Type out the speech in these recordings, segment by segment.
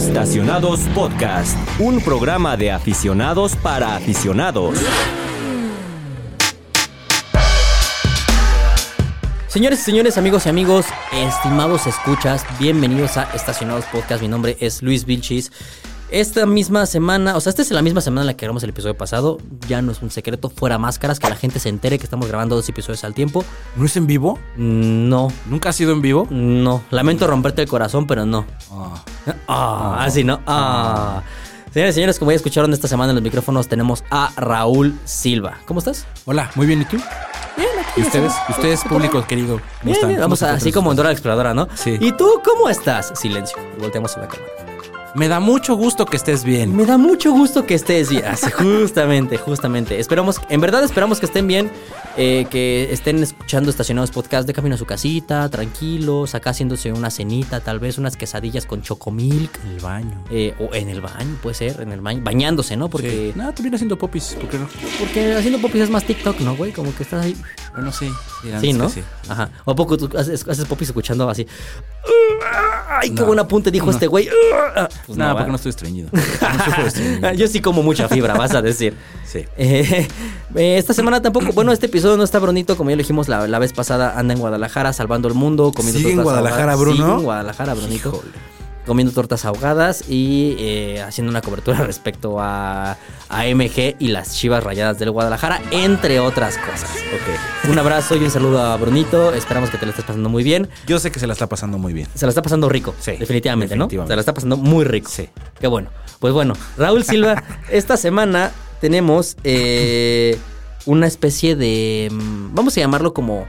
Estacionados Podcast, un programa de aficionados para aficionados. Señores y señores, amigos y amigos, estimados escuchas, bienvenidos a Estacionados Podcast. Mi nombre es Luis Vilchis. Esta misma semana, o sea, esta es la misma semana en la que grabamos el episodio pasado. Ya no es un secreto, fuera máscaras, que la gente se entere que estamos grabando dos episodios al tiempo. ¿No es en vivo? No, ¿Nunca ha sido en vivo? no. Lamento romperte el corazón, pero no. Ah. Ah, así no. Ah. Señores y señores, como ya escucharon esta semana en los micrófonos, tenemos a Raúl Silva. ¿Cómo estás? Hola, muy bien, ¿y tú? Bien, ¿Y ustedes? ¿Ustedes, público querido? ¿Cómo Bien, están? bien. ¿Cómo Vamos así como en? Dora la Exploradora, ¿no? Sí. ¿Y tú cómo estás? Silencio. Y volteamos a la cámara. Me da mucho gusto que estés bien. Me da mucho gusto que estés bien. Así, justamente, justamente. Esperamos, en verdad esperamos que estén bien, eh, que estén escuchando Estacionados Podcast de camino a su casita, tranquilos, acá haciéndose una cenita, tal vez unas quesadillas con chocomilk. En el baño. eh, o en el baño, puede ser, en el baño, bañándose, ¿no? Porque, Sí. No, vienes haciendo popis, ¿por qué no? porque haciendo popis es más TikTok, ¿no, güey? Como que estás ahí. Bueno, sí. Dirán Sí, ¿no? sí. Ajá. ¿O a poco tú haces, haces popis escuchando así? ¡Ay, qué No. buen apunte dijo No. este güey! Pues no, va. porque no estoy estreñido. No. Yo sí como mucha fibra, vas a decir. Sí. Eh, eh, esta semana tampoco, bueno, este episodio no está bonito, como ya lo dijimos la, la vez pasada, anda en Guadalajara salvando el mundo, comiendo ¿Sigue en Guadalajara. Bruno? Sigue en Guadalajara, Brunito. Híjole. Comiendo tortas ahogadas y eh, haciendo una cobertura respecto a, a MG y las chivas rayadas del Guadalajara, entre otras cosas. Un abrazo y un saludo a Brunito. Esperamos que te lo estés pasando muy bien. Yo sé que se la está pasando muy bien. Se la está pasando rico. Sí, definitivamente, ¿no? Se la está pasando muy rico. Sí. Qué bueno. Pues bueno, Raúl Silva, esta semana tenemos eh, una especie de. mm, Vamos a llamarlo como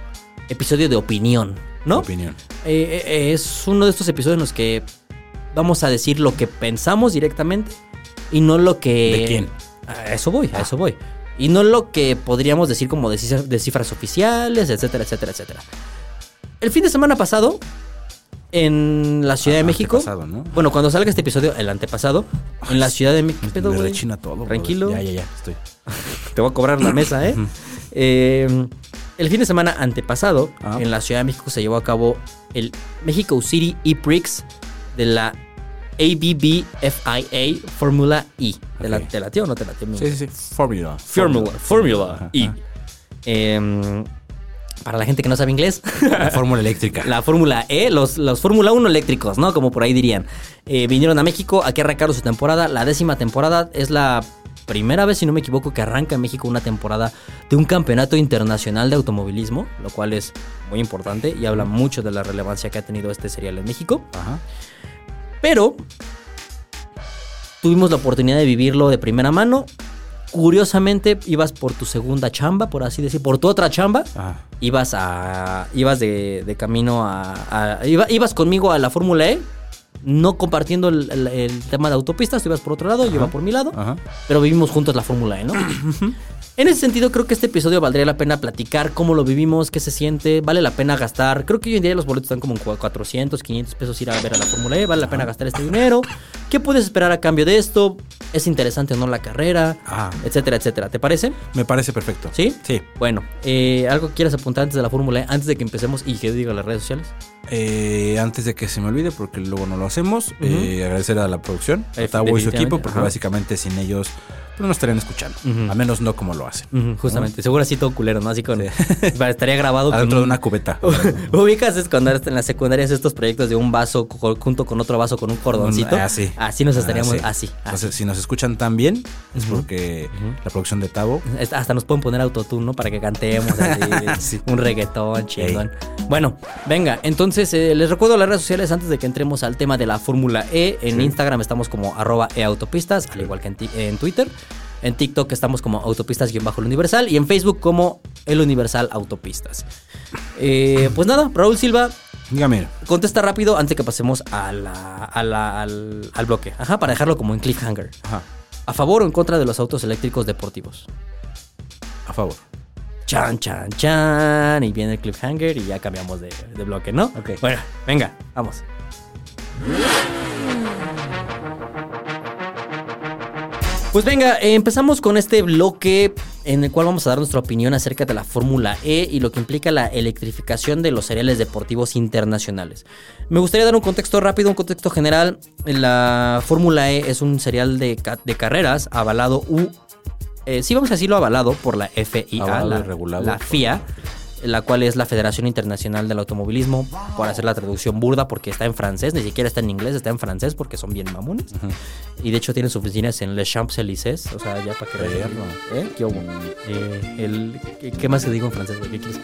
episodio de opinión, ¿no? Opinión. Eh, eh, es uno de estos episodios en los que vamos a decir lo que pensamos directamente y no lo que. ¿De quién? A eso voy, a eso voy. Y no lo que podríamos decir como de cifras, de cifras oficiales, etcétera, etcétera, etcétera. El fin de semana pasado, en la Ciudad Ah, de México. antepasado, ¿no? Bueno, cuando salga este episodio, el antepasado, en la Ciudad de México. Tranquilo. Ya, ya, ya. Estoy. Te voy a cobrar la mesa, ¿eh? Eh, el fin de semana antepasado, Ah. en la Ciudad de México se llevó a cabo el Mexico City E-Prix de la ABBFIA Fórmula E. ¿Te, la. ¿Te o no te mi Sí, sí, sí. Fórmula. Fórmula, Fórmula Ajá, E. Em, para la gente que no sabe inglés, La fórmula eléctrica. la Fórmula E, los, los Fórmula 1 eléctricos, ¿no? Como por ahí dirían. Eh, vinieron a México, aquí arrancaron su temporada. La décima temporada es la primera vez, si no me equivoco, que arranca en México una temporada de un campeonato internacional de automovilismo, lo cual es muy importante y habla mucho de la relevancia que ha tenido este serial en México. Ajá. Pero tuvimos la oportunidad de vivirlo de primera mano. Curiosamente, ibas por tu segunda chamba, por así decir, por tu otra chamba Ajá. ibas a ibas de, de camino a, a- iba- ibas conmigo a la Fórmula E no compartiendo el, el- el tema de autopistas tú ibas por otro lado yo iba por mi lado Ajá. pero vivimos juntos la Fórmula E no en ese sentido creo que este episodio valdría la pena platicar cómo lo vivimos qué se siente vale la pena gastar creo que hoy en día los boletos están como en cua- 400 500 pesos ir a ver a la Fórmula E vale la pena gastar este dinero qué puedes esperar a cambio de esto es interesante o no la carrera Ah. etcétera etcétera te parece Me parece perfecto. ¿Sí? Sí. Bueno, eh, ¿algo que quieras apuntar antes de la Fórmula E? Antes de que empecemos y que diga las redes sociales. Eh, antes de que se me olvide, porque luego no lo hacemos, eh, agradecer a la producción, a Tavo y su equipo, porque ajá. básicamente sin ellos pues, no nos estarían escuchando. Ujú. Al menos no como lo hacen. Justamente, seguro así todo culero, ¿no? Así con. Estaría grabado con Adentro de un- una cubeta. Ubicas es cuando en la secundaria haces estos proyectos de un vaso junto con otro vaso con un cordoncito. Un- ah, sí. Así nos estaríamos, Ah, sí. así. así. Entonces, si nos escuchan tan bien, es porque la producción de Tavo. Hasta- nos pueden poner autotune, ¿no? Para que cantemos así, Sí. un reggaetón chingón. Bueno, venga, entonces eh, les recuerdo las redes sociales antes de que entremos al tema de la Fórmula E. En Instagram estamos como arroba eautopistas, al igual que en Twitter. En TikTok estamos como autopistas-el universal y en Facebook como el universal autopistas. Eh, pues nada, Raúl Silva, Dígame. contesta rápido antes de que pasemos a la- a la- al, al bloque. Ajá, para dejarlo como en cliffhanger. Ajá. ¿A favor o en contra de los autos eléctricos deportivos? A favor. Chan, chan, chan. Y viene el cliffhanger y ya cambiamos de, de bloque, ¿no? Ok. Bueno, venga, vamos. Pues venga, eh, empezamos con este bloque en el cual vamos a dar nuestra opinión acerca de la Fórmula E y lo que implica la electrificación de los seriales deportivos internacionales. Me gustaría dar un contexto rápido, un contexto general. La Fórmula E es un serial de, ca- de carreras avalado U. eh, sí, vamos a decirlo avalado por la FIA, Avalado la, y regulado la por- FIA, la cual es la Federación Internacional del Automovilismo, por hacer la traducción burda, porque está en francés, ni siquiera está en inglés, está en francés porque son bien mamones. Y de hecho tienen sus oficinas en Les Champs-Élysées, o sea, ya para que vean. ¿Eh? ¿Qué hubo? Eh, el, ¿qué, más te digo en francés? ¿Qué quieres?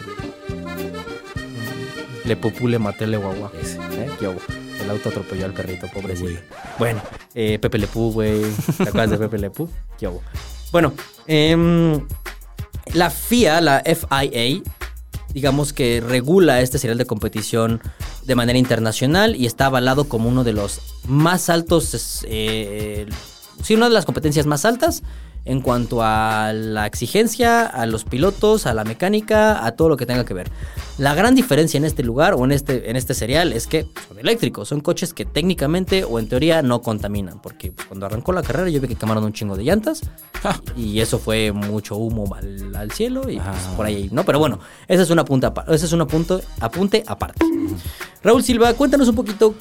Le popule le maté le guagua. ¿Eh? ¿Qué hubo? El auto atropelló al perrito, pobrecito. Bueno, eh, Pepe Le Pú, güey. ¿Te acuerdas de Pepe Le Pú? ¿Qué hubo? Bueno, em, la FIA, la FIA, digamos que regula este serial de competición de manera internacional y está avalado como uno de los más altos, eh, sí, una de las competencias más altas en cuanto a la exigencia, a los pilotos, a la mecánica, a todo lo que tenga que ver. La gran diferencia en este lugar o en este, en este serial es que son eléctricos, son coches que técnicamente o en teoría no contaminan, porque cuando arrancó la carrera yo vi que quemaron un chingo de llantas y eso fue mucho humo al, al cielo y pues, Ajá. por ahí, ¿no? Pero bueno, ese es un apunte, apa- ese es un apunte, apunte aparte. Raúl Silva, cuéntanos un poquito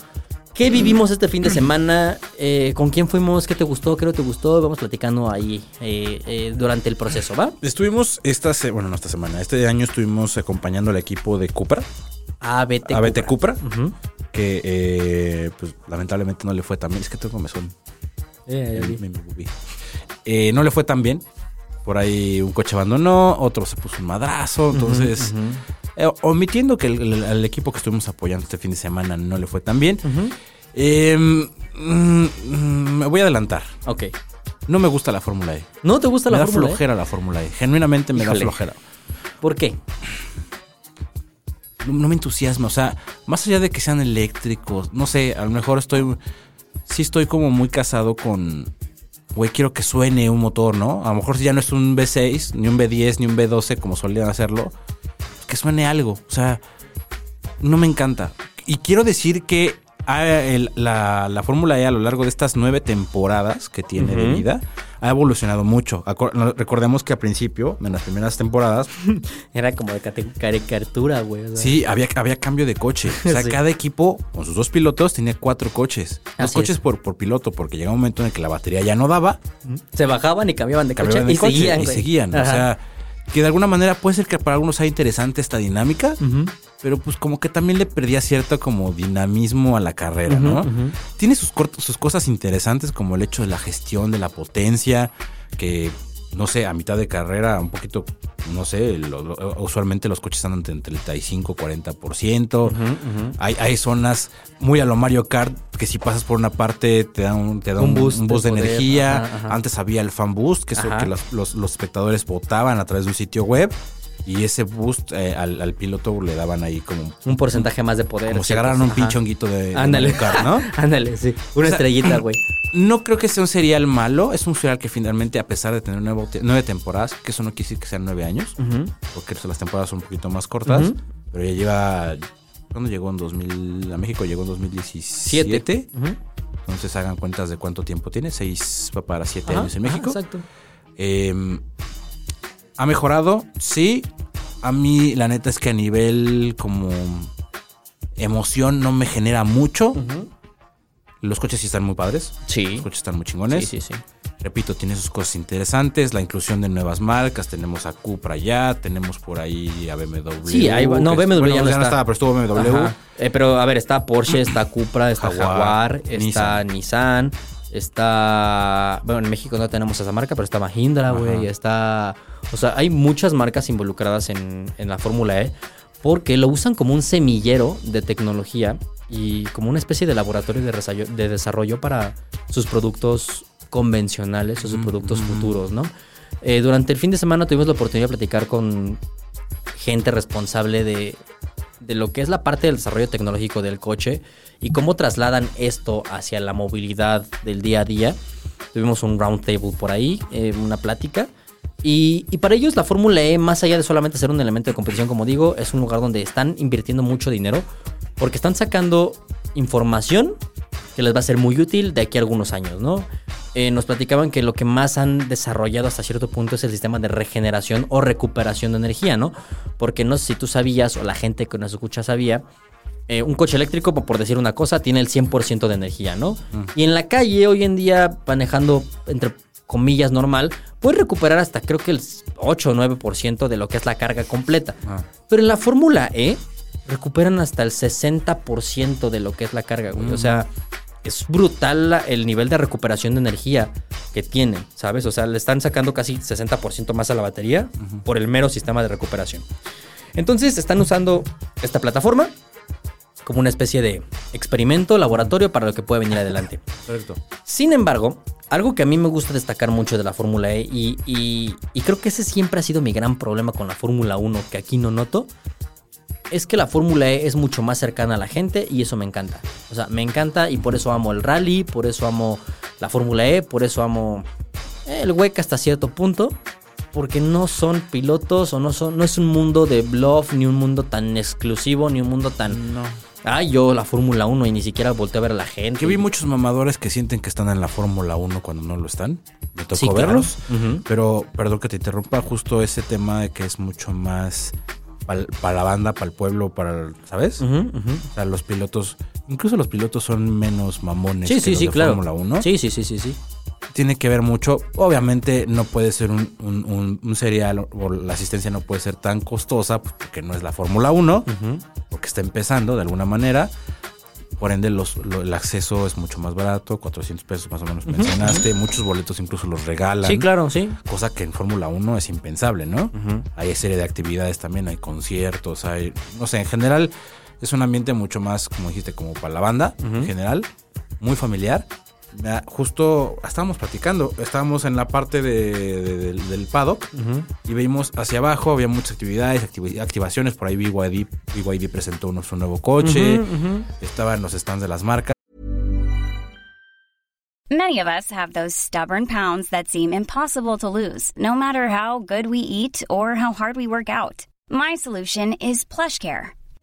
qué vivimos este fin de semana, eh, con quién fuimos, qué te gustó, qué no te gustó, vamos platicando ahí eh, eh, durante el proceso, ¿va? Estuvimos esta, se- bueno, no esta semana, este año estuvimos acompañando al equipo de Cupra, ABT ABT Cupra, Ujú. que eh, pues lamentablemente no le fue tan bien. Es que tengo comezón. Eh, Me- me- me moví. Eh, no le fue tan bien. Por ahí un coche abandonó, otro se puso un madrazo. Entonces, eh, omitiendo que el, equipo que estuvimos apoyando este fin de semana no le fue tan bien, eh, mm, mm, me voy a adelantar. Ok. No me gusta la Fórmula E. ¿No te gusta Me la da Fórmula E? flojera la Fórmula E. Genuinamente me Híjole. da flojera. ¿Por qué? no, no me entusiasma. O sea, más allá de que sean eléctricos, no sé, a lo mejor estoy. Sí, estoy como muy casado con. Güey, quiero que suene un motor, ¿no? A lo mejor si ya no es un V6, ni un V10, ni un V12 como solían hacerlo, que suene algo. O sea, no me encanta. Y quiero decir que ah, el- la, la Fórmula E a lo largo de estas nueve temporadas que tiene de vida ha evolucionado mucho. Recordemos que al principio, en las primeras temporadas, Era como de caricatura, güey. o sea. Sí, había, había cambio de coche. O sea, Sí. cada equipo con sus dos pilotos tenía cuatro coches. Dos Así coches es. por, por piloto, porque llegaba un momento en el que la batería ya no daba, Se bajaban y cambiaban de coche de y coche seguían, y seguían. O sea, que de alguna manera puede ser que para algunos sea interesante esta dinámica, pero pues como que también le perdía cierto como dinamismo a la carrera, ¿no? Tiene sus cosas interesantes como el hecho de la gestión, de la potencia, que no sé, a mitad de carrera, un poquito, no sé, lo- lo- usualmente los coches andan entre 35 40%. Ujú, ujú. Hay, hay zonas muy a lo Mario Kart que si pasas por una parte te da un, te da Un un, boost un boost de energía. ajá, ajá. Antes había el fan boost, que es lo que los, los- los espectadores votaban a través de un sitio web. Y ese boost eh, al, al piloto le daban ahí como, Un porcentaje más de poder. como si agarraran un pinche honguito de, Ándale. ¿no? Ándale, sí. Una O sea, estrellita, güey. No creo que sea un serial malo. Es un serial que finalmente, a pesar de tener nuevo- nueve temporadas, que eso no quiere decir que sean nueve años, porque las temporadas son un poquito más cortas, pero ya lleva... ¿Cuándo llegó en 2000? A México llegó en 2017. Siete. Ujú. Entonces hagan cuentas de cuánto tiempo tiene. Seis para siete Ajá, años en México. exacto. Eh, ha mejorado, sí. A mí, la neta es que a nivel como emoción no me genera mucho. Los coches sí están muy padres. Sí. Los coches están muy chingones. Sí, sí, sí. Repito, tiene sus cosas interesantes. La inclusión de nuevas marcas. Tenemos a Cupra ya. Tenemos por ahí a BMW. Sí, no, BMW ya no está. estaba, pero estuvo BMW. Eh, pero a ver, está Porsche, está Cupra, está Jaguar, Jaguar, está Nissan. Está. Bueno, en México no tenemos esa marca, pero está Mahindra, güey. Está. O sea, hay muchas marcas involucradas en, en la Fórmula E porque lo usan como un semillero de tecnología y como una especie de laboratorio de, desarrollo para sus productos convencionales o sus productos futuros, ¿no? Eh, durante el fin de semana tuvimos la oportunidad de platicar con gente responsable de, de lo que es la parte del desarrollo tecnológico del coche y cómo trasladan esto hacia la movilidad del día a día. Tuvimos un round table por ahí, eh, una plática. Y, y para ellos la Fórmula E, más allá de solamente ser un elemento de competición, como digo, es un lugar donde están invirtiendo mucho dinero porque están sacando información que les va a ser muy útil de aquí a algunos años, ¿no? eh, nos platicaban que lo que más han desarrollado hasta cierto punto es el sistema de regeneración o recuperación de energía, ¿no? Porque no sé si tú sabías o la gente que nos escucha sabía, eh, un coche eléctrico, por decir una cosa, tiene el 100% de energía, ¿no? Y en la calle hoy en día, manejando entre comillas normal, puedes recuperar hasta creo que el 8 o 9% de lo que es la carga completa. Ah. Pero en la Fórmula E recuperan hasta el 60% de lo que es la carga, güey. O sea, es brutal la- el nivel de recuperación de energía que tienen, ¿sabes? O sea, le están sacando casi 60% más a la batería por el mero sistema de recuperación. Entonces, están usando esta plataforma como una especie de experimento, laboratorio para lo que puede venir adelante. Correcto. Sin embargo, algo que a mí me gusta destacar mucho de la Fórmula E y, y- y creo que ese siempre ha sido mi gran problema con la Fórmula 1 que aquí no noto, es que la Fórmula E es mucho más cercana a la gente y eso me encanta. O sea, me encanta y por eso amo el rally, por eso amo la Fórmula E, por eso amo el WEC hasta cierto punto. Porque no son pilotos o no son. No es un mundo de bluff, ni un mundo tan exclusivo, ni un mundo tan. No. Ah, yo la Fórmula 1 y ni siquiera volteé a ver a la gente. Que vi muchos mamadores que sienten que están en la Fórmula 1 cuando no lo están. Me tocó Sí, claro. verlos. Ujú. Pero, perdón que te interrumpa, justo ese tema de que es mucho más para la banda, para el pueblo, para, ¿sabes? Ujú. O sea, los pilotos, incluso los pilotos son menos mamones Sí, que sí, los sí, de claro. Fórmula 1. Sí, sí, sí, sí, sí. Tiene que ver mucho. Obviamente no puede ser un, un- un- un serial o- o la asistencia no puede ser tan costosa pues, porque no es la Fórmula 1, porque está empezando de alguna manera. Por ende, los, lo- el acceso es mucho más barato, 400 pesos más o menos mencionaste. Muchos boletos incluso los regalan. Sí, claro, sí. Cosa que en Fórmula 1 es impensable, ¿no? Hay serie de actividades también, hay conciertos, hay, no sé, en general es un ambiente mucho más, como dijiste, como para la banda, en general, muy familiar. Mira, Justo estábamos platicando, estábamos en la parte de- de- del, del paddock y vimos hacia abajo, había muchas actividades, activi- activaciones, por ahí BYD, BYD presentó uno, su nuevo coche, estaban los stands de las marcas. Many of us have those stubborn pounds that seem impossible to lose, no matter how good we eat or how hard we work out. My solution is PlushCare.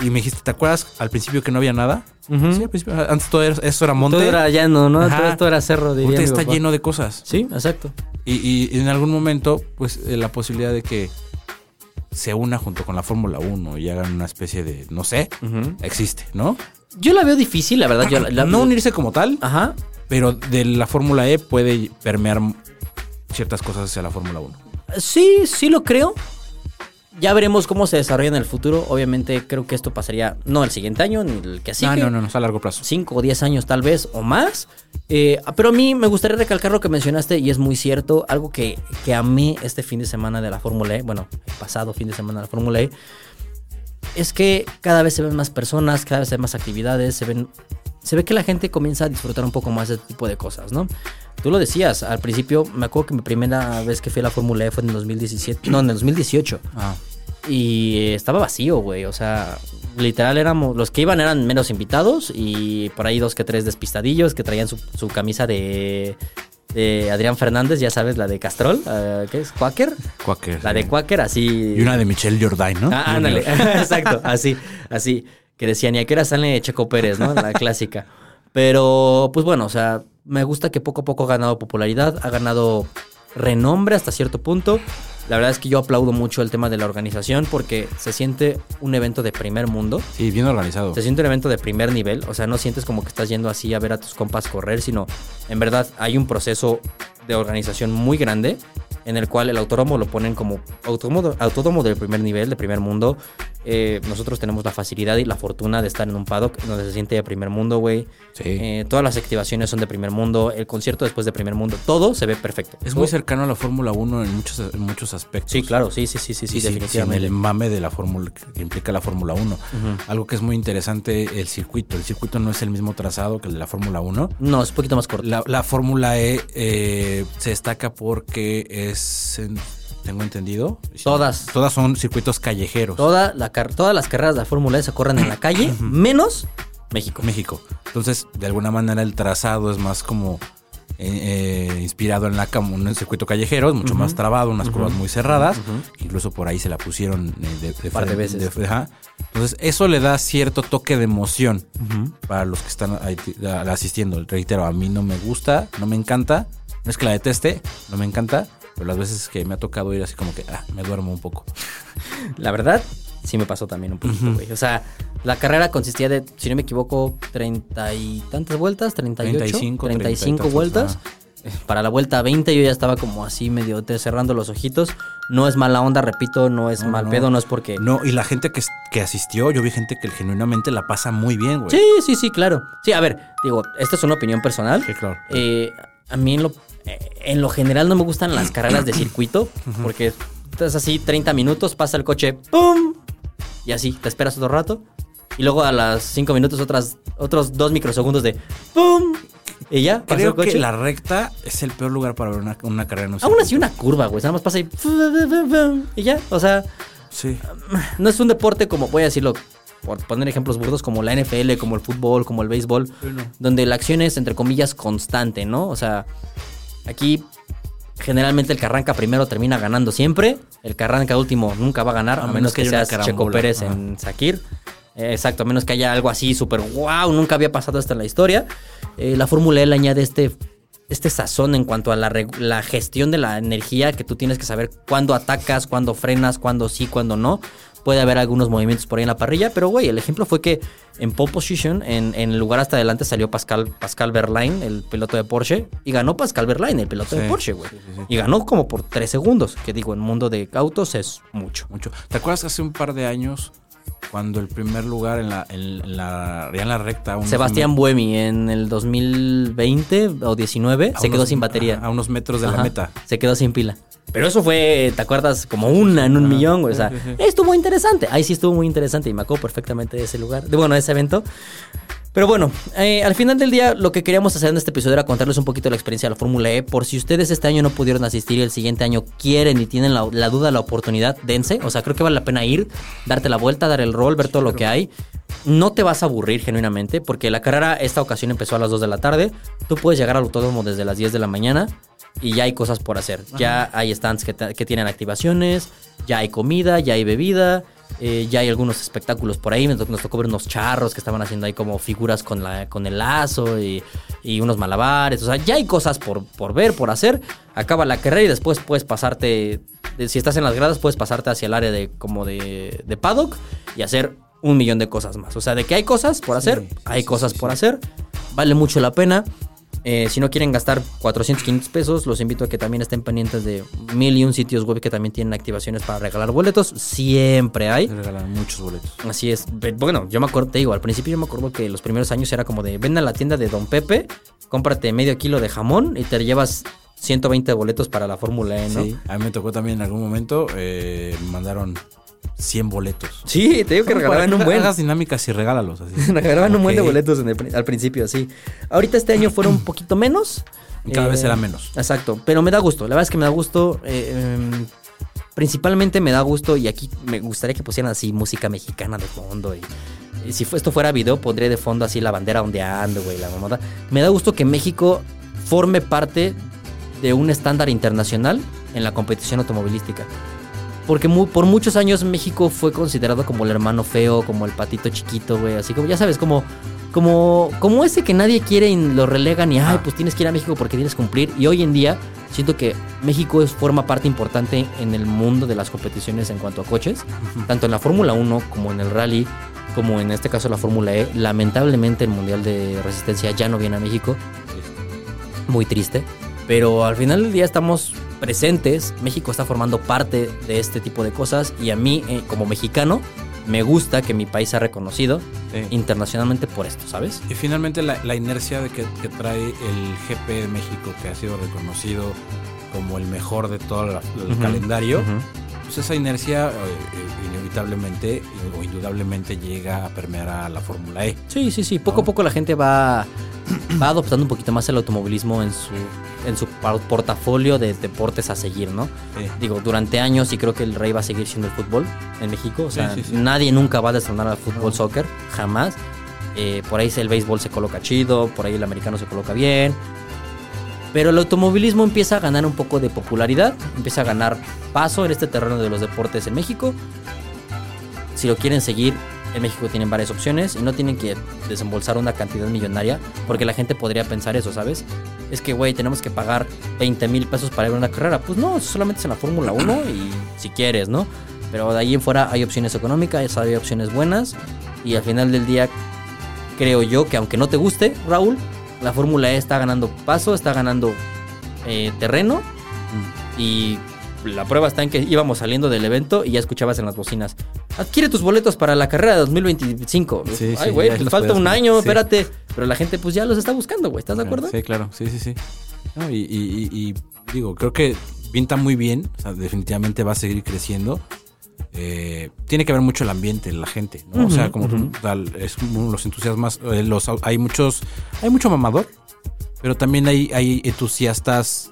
Y me dijiste, ¿te acuerdas al principio que no había nada? Sí, al principio, antes todo era, eso era monte. Todo era llano, ¿no? Todo esto era cerro, diría mi está papá. lleno de cosas. Sí, exacto. Y, y- en algún momento, pues eh, la posibilidad de que se una junto con la Fórmula 1 y hagan una especie de, no sé, existe, ¿no? Yo la veo difícil, la verdad. Yo la- la- no unirse como tal, Ajá. pero de la Fórmula E puede permear ciertas cosas hacia la Fórmula 1. Sí, sí lo creo. Ya veremos cómo se desarrolla en el futuro. Obviamente creo que esto pasaría no el siguiente año ni el que sigue. no, no, no, no, a largo plazo. 5 o 10 años tal vez o más. Eh, pero a mí me gustaría recalcar lo que mencionaste y es muy cierto. Algo que, que amé este fin de semana de la Fórmula E, bueno, el pasado fin de semana de la Fórmula E, es que cada vez se ven más personas, cada vez hay más actividades, se ven... Se ve que la gente comienza a disfrutar un poco más de este tipo de cosas, ¿no? Tú lo decías, al principio, me acuerdo que mi primera vez que fui a la Fórmula E fue en 2017, no, en el 2018. Ah, Y estaba vacío, güey. O sea, literal éramos. Los que iban eran menos invitados. Y por ahí dos que tres despistadillos que traían su, su camisa de. De Adrián Fernández, ya sabes, la de Castrol. eh, ¿Qué es? ¿Quaker? Quaker. La de Quaker, así. Y una de Michelle Jordain, ¿no? Ah, ándale. Exacto, así, así. Que decían, ¿y a qué hora sale Checo Pérez, no? La clásica. Pero, pues bueno, o sea, me gusta que poco a poco ha ganado popularidad, ha ganado renombre hasta cierto punto. La verdad es que yo aplaudo mucho el tema de la organización porque se siente un evento de primer mundo. Sí, bien organizado. Se siente un evento de primer nivel, o sea, no sientes como que estás yendo así a ver a tus compas correr, sino en verdad hay un proceso de organización muy grande en el cual el autódromo lo ponen como autódromo, autódromo del primer nivel, de primer mundo. Eh, nosotros tenemos la facilidad y la fortuna de estar en un paddock donde se siente de primer mundo, güey. Sí. Eh, todas las activaciones son de primer mundo, el concierto después de primer mundo, todo se ve perfecto. es muy cercano a la Fórmula 1 en muchos, en muchos aspectos. Sí, claro, sí, sí, sí, sí, sí, sin- definitivamente. sin el mame de la fórmula que implica la Fórmula 1. Algo que es muy interesante, el circuito. El circuito no es el mismo trazado que el de la Fórmula 1. No, es un poquito más corto. La, la Fórmula E eh, se destaca porque es en tengo entendido. Todas. Todas son circuitos callejeros. Toda la todas las carreras de la Fórmula E se corren en la calle, menos México. México. Entonces, de alguna manera el trazado es más como eh, eh, inspirado en la en el circuito callejero, es mucho más trabado, unas curvas muy cerradas. Incluso por ahí se la pusieron eh, de, de Par de frente- veces. de- ajá. Entonces, eso le da cierto toque de emoción para los que están ahí asistiendo. Reitero, a mí no me gusta, no me encanta. No es que la deteste, no me encanta. Pero las veces que me ha tocado ir así como que ah, me duermo un poco. La verdad, sí me pasó también un poquito, güey. O sea, la carrera consistía de, si no me equivoco, treinta y tantas vueltas, 38, 35, 35, 30 y tantos, vueltas. Eh, Para la vuelta 20 yo ya estaba como así medio te- cerrando los ojitos. No es mala onda, repito, no es No, mal no. pedo, no es porque... No, y la gente que, que asistió, yo vi gente que genuinamente la pasa muy bien, güey. Sí, sí, sí, claro. Sí, a ver, digo, esta es una opinión personal. Sí, claro. Eh, a mí en lo, en lo general no me gustan las carreras de circuito, porque estás así 30 minutos, pasa el coche, ¡pum! Y así, te esperas otro rato. Y luego a las 5 minutos otras, otros 2 microsegundos de ¡pum! Y ya, Creo el coche. que la recta es el peor lugar para ver una, una carrera en un Aún así una curva, güey. Nada más pasa y... Y ya, o sea... Sí. No es un deporte como, voy a decirlo, por poner ejemplos burdos, como la NFL, como el fútbol, como el béisbol, donde la acción es, entre comillas, constante, ¿no? O sea, aquí generalmente el que arranca primero termina ganando siempre, el que arranca último nunca va a ganar, a, menos que, una seas Checo. Pérez Ajá. en Sakir. Eh, exacto, a menos que haya algo así súper wow, nunca había pasado esto en la historia. Eh, la Fórmula le añade este, este sazón en cuanto a la, la gestión de la energía, que tú tienes que saber cuándo atacas, cuándo frenas, cuándo sí, cuándo no. Puede haber algunos movimientos por ahí en la parrilla, pero güey, el ejemplo fue que en pole position, en, en el lugar hasta adelante salió Pascal, Pascal Verlaine, el piloto de Porsche, y ganó Pascal Verlaine, el piloto de Porsche, güey. sí, sí, sí. Y ganó como por 3 segundos, que digo, en mundo de autos es mucho. Mucho. ¿Te acuerdas que hace un par de años, cuando el primer lugar en la, en la, en la recta... Sebastián Buemi en el 2020 o 19 a se quedó sin batería. A, a unos metros de la meta. Se quedó sin pila. Pero eso fue, ¿te acuerdas? Como una en un millón, güey. O sea, sí, sí. estuvo interesante. Ahí sí estuvo muy interesante y me acuerdo perfectamente de ese lugar, de bueno, de ese evento. Pero bueno, eh, al final del día lo que queríamos hacer en este episodio era contarles un poquito la experiencia de la Fórmula E. Por si ustedes este año no pudieron asistir y el siguiente año quieren y tienen la, la duda, la oportunidad, dense. O sea, creo que vale la pena ir, darte la vuelta, dar el rol, ver todo lo que hay. No te vas a aburrir genuinamente porque la carrera esta ocasión empezó a las 2 de la tarde. Tú puedes llegar al autódromo desde las 10 de la mañana y ya hay cosas por hacer. Ya hay stands que tienen activaciones, ya hay comida, ya hay bebida, eh, ya hay algunos espectáculos por ahí. Nos tocó ver unos charros que estaban haciendo ahí como figuras con, la, con el lazo y, y unos malabares. O sea, ya hay cosas por, por ver, por hacer. Acaba la carrera y después puedes pasarte, si estás en las gradas, puedes pasarte hacia el área de como de, de paddock y hacer un millón de cosas más. O sea, de que hay cosas por hacer, hay cosas por hacer. Vale mucho la pena. Eh, si no quieren gastar 400, 500 pesos, los invito a que también estén pendientes de mil y un sitios web que también tienen activaciones para regalar boletos. Siempre hay. Regalan muchos boletos. Así es. Bueno, yo me acuerdo, te digo, al principio yo me acuerdo que los primeros años era como de, ven a la tienda de Don Pepe, cómprate medio kilo de jamón y te llevas 120 boletos para la Fórmula E, ¿no? Sí. A mí me tocó también en algún momento, eh, me mandaron 100 boletos. Sí, te digo que ¿Cómo regalaban un buen. Hagas dinámicas y regálalos así. regalaban un buen de boletos en el al principio, sí. Ahorita este año fueron un poquito menos. Y cada Eh, vez será menos. Exacto, pero me da gusto. La verdad es que me da gusto. eh, em, principalmente me da gusto y aquí me gustaría que pusieran así música mexicana de fondo. Y, si esto fuera video, pondría de fondo así la bandera ondeando, güey, la mamada. Me da gusto que México forme parte de un estándar internacional en la competición automovilística. Porque por muchos años México fue considerado como el hermano feo, como el patito chiquito, güey. Así como, ya sabes, como, como, como ese que nadie quiere y lo relegan y, ay, pues tienes que ir a México porque tienes que cumplir. Y hoy en día siento que México es, forma parte importante en el mundo de las competiciones en cuanto a coches. Tanto en la Fórmula 1 como en el rally, como en este caso la Fórmula E. Lamentablemente el Mundial de Resistencia ya no viene a México muy triste. Pero al final del día estamos presentes. México está formando parte de este tipo de cosas. Y a mí, eh, como mexicano, me gusta que mi país sea reconocido Sí. internacionalmente por esto, ¿sabes? Y finalmente la, la inercia de que, que trae el GP de México, que ha sido reconocido como el mejor de todo la- el calendario, pues esa inercia eh, eh, inevitablemente o indudablemente llega a permear a la Fórmula E. Sí, sí, sí. Poco a poco la gente va, va adoptando un poquito más el automovilismo en su, en su portafolio de deportes a seguir, ¿no? Sí. Digo, durante años y creo que el rey va a seguir siendo el fútbol en México. O sea, Sí, sí, sí. nadie nunca va a destronar al fútbol soccer, jamás. Eh, por ahí el béisbol se coloca chido, por ahí el americano se coloca bien. Pero el automovilismo empieza a ganar un poco de popularidad, empieza a ganar paso en este terreno de los deportes en México. Si lo quieren seguir, en México tienen varias opciones y no tienen que desembolsar una cantidad millonaria, porque la gente podría pensar eso, ¿sabes? Es que, güey, tenemos que pagar 20 mil pesos para ir a una carrera. Pues no, solamente es en la Fórmula 1 y si quieres, ¿no? Pero de ahí en fuera hay opciones económicas, hay opciones buenas y al final del día creo yo que aunque no te guste, Raúl, la Fórmula E está ganando paso, está ganando eh, terreno y la prueba está en que íbamos saliendo del evento y ya escuchabas en las bocinas. Adquiere tus boletos para la carrera de 2025. Sí, Ay, güey, pues falta un año, Sí. espérate. Pero la gente pues ya los está buscando, güey. ¿Estás de acuerdo? Sí, claro, sí, sí, sí. No, y, y- y- y digo, creo que pinta muy bien, o sea, definitivamente va a seguir creciendo. Eh, tiene que ver mucho el ambiente, la gente, ¿no? o sea, como tú, tal, es los entusiasmas, eh, los, hay muchos, hay mucho mamador, pero también hay, hay entusiastas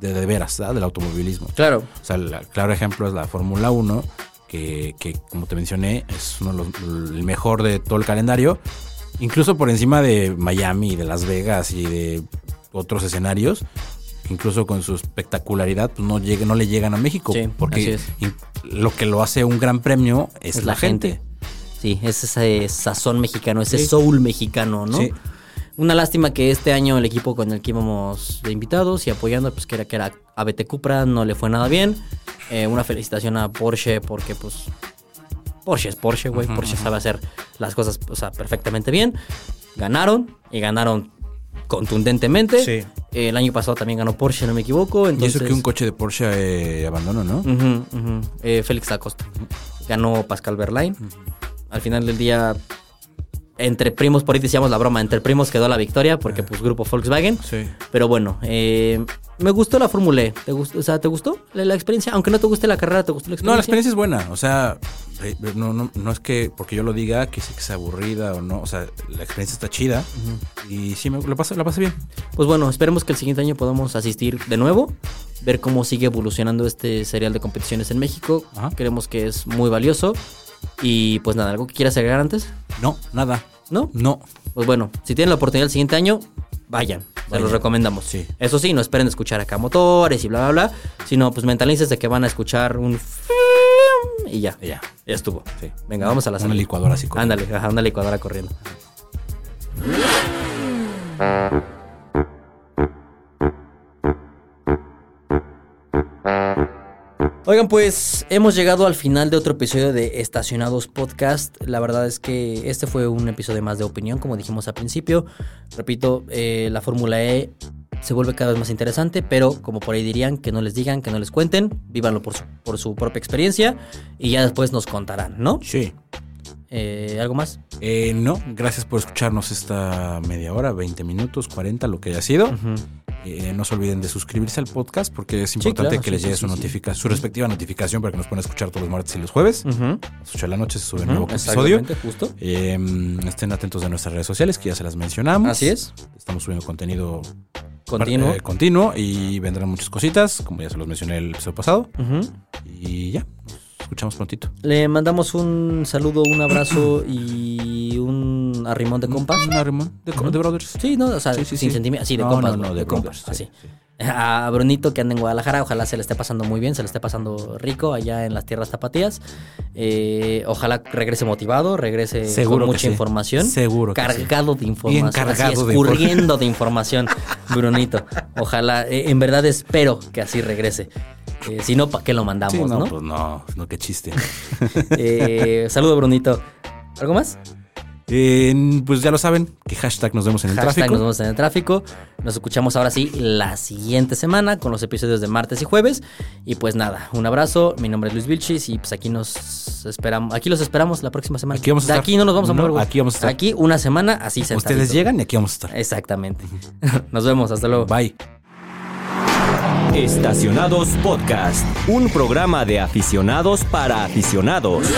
de, de veras, ¿verdad? Del automovilismo. Claro. O sea, el claro ejemplo es la Fórmula 1, que, que, como te mencioné, es uno de los- el mejor de todo el calendario. Incluso por encima de Miami, de Las Vegas y de otros escenarios. Incluso con su espectacularidad, pues no, llegue, no le llegan a México. Sí, porque lo que lo hace un gran premio es, la, gente. Sí, es ese sazón mexicano, ese Sí. soul mexicano, ¿no? Sí. Una lástima que este año el equipo con el que íbamos de invitados y apoyando, pues que era, que era ABT Cupra, no le fue nada bien. Eh, una felicitación a Porsche porque pues Porsche es Porsche, güey. Porsche sabe hacer las cosas o sea, perfectamente bien. Ganaron y ganaron contundentemente. Sí. Eh, el año pasado también ganó Porsche, no me equivoco. Y Entonces, eso que un coche de Porsche eh, abandonó, ¿no? Ujú. Eh, Félix Acosta. Ganó Pascal Verlaine. Al final del día, entre primos, por ahí decíamos la broma, entre primos quedó la victoria porque pues grupo Volkswagen. Sí. Pero bueno, eh, me gustó la Fórmula E. ¿Te gustó? O sea, ¿te gustó la, la experiencia? Aunque no te guste la carrera, ¿te gustó la experiencia? No, la experiencia es buena. O sea, eh, no, no, no es que porque yo lo diga que sea aburrida o no. O sea, la experiencia está chida. Y sí, me, la, pasé, la pasé bien. Pues bueno, esperemos que el siguiente año podamos asistir de nuevo, ver cómo sigue evolucionando este serial de competiciones en México. Ajá. Creemos que es muy valioso. Y pues nada, ¿algo que quieras agregar antes? No, nada. ¿No? No. Pues bueno, si tienen la oportunidad el siguiente año, vayan. Se Vayan. los recomendamos. Sí. Eso sí, no esperen escuchar acá motores y bla, bla, bla. Sino pues mentalícense de que van a escuchar un... Y ya. Ya. Ya estuvo. Sí. Venga, vamos a la Una salida. licuadora así. corriendo. Ándale, ajá, una licuadora corriendo. Oigan, pues hemos llegado al final de otro episodio de Estacionados Podcast. La verdad es que este fue un episodio más de opinión, como dijimos al principio. Repito, eh, la Fórmula E se vuelve cada vez más interesante, pero como por ahí dirían, que no les digan, que no les cuenten, vívanlo por su, por su propia experiencia y ya después nos contarán, ¿no? Sí. Eh, ¿Algo más? Eh, no, gracias por escucharnos esta media hora, 20 minutos, 40, lo que haya sido. Eh, no se olviden de suscribirse al podcast porque es importante claro, que sí, les llegue sí, su, notifica su respectiva notificación para que nos puedan escuchar todos los martes y los jueves. Las 8 de la noche se sube un nuevo episodio. Justo. Eh, estén atentos de nuestras redes sociales que ya se las mencionamos. Así es. Estamos subiendo contenido Continuo. eh, continuo y vendrán muchas cositas, como ya se los mencioné el episodio pasado. Ujú. Y ya, nos escuchamos prontito. Le mandamos un saludo, un abrazo y un arrimón de compas. Un arrimón de, co- de brothers. Sí, no, o sea, Sí, sí, sin sí. sentimiento, así de No, compas, no, no, güey, de de compas, brothers, sí, así. sí. A Brunito que anda en Guadalajara, ojalá se le esté pasando muy bien, se le esté pasando rico allá en las tierras tapatías. Eh, ojalá regrese motivado, regrese Seguro con mucha sí. información. Seguro que Cargado de información. cargado así, de escurriendo de información, Brunito. Ojalá, eh, en verdad espero que así regrese. Eh, si no, ¿para qué lo mandamos, Sí, no, no? pues no, no, qué chiste. Eh, saludo, Brunito. ¿Algo más? Eh, pues ya lo saben, que hashtag nos vemos en el Hashtag tráfico. nos vemos en el tráfico. Nos escuchamos ahora sí la siguiente semana con los episodios de martes y jueves. Y pues nada, un abrazo. Mi nombre es Luis Vilchis y pues aquí nos esperamos. Aquí los esperamos la próxima semana. Aquí vamos a de estar. aquí no nos vamos a mover. aquí vamos a estar. Aquí una semana así Ustedes sentaditos. llegan y aquí vamos a estar. Exactamente. nos vemos. Hasta luego. Bye. Estacionados Podcast, un programa de aficionados para aficionados.